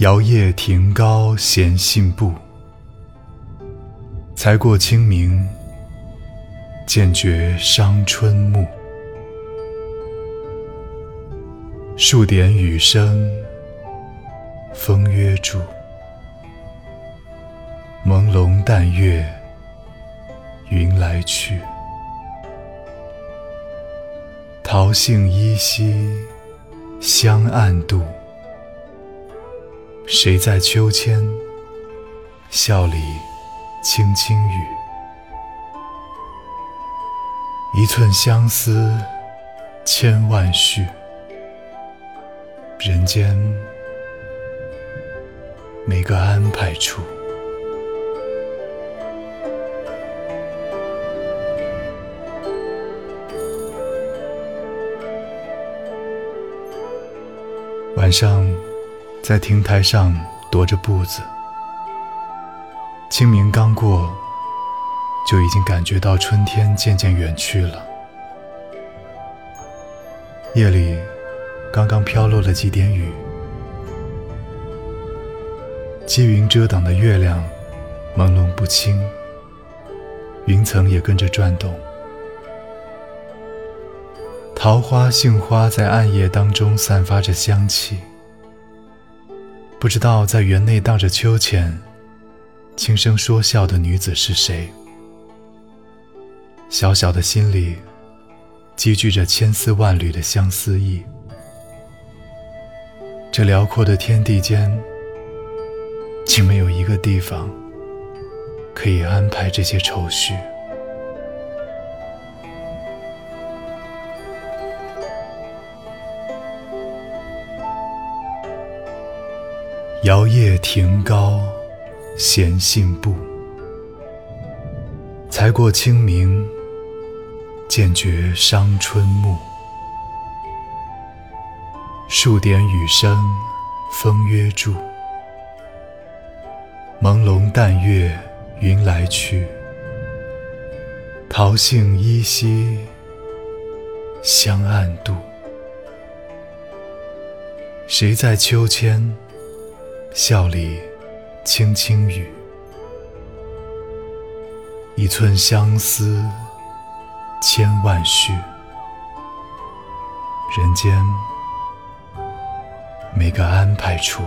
摇曳亭高闲信步，才过清明，渐觉伤春暮。数点雨声，风约住。朦胧淡月，云来去。桃杏依稀，香暗度。谁在秋千？笑里轻轻语。一寸相思，千万绪。人间每个安排处。晚上，在亭台上踱着步子。清明刚过，就已经感觉到春天渐渐远去了。夜里，刚刚飘落了几点雨，积云遮挡的月亮朦胧不清，云层也跟着转动。桃花、杏花在暗夜当中散发着香气。不知道在园内荡着秋千、轻声说笑的女子是谁？小小的心里积聚着千丝万缕的相思意。这辽阔的天地间，竟没有一个地方可以安排这些愁绪。摇曳亭高闲信步，才过清明，渐觉伤春暮。数点雨声，风约住。朦胧淡月，云来去。桃杏依稀，香暗度。谁在秋千？笑里轻轻语，一寸相思千万绪。人间每个安排处。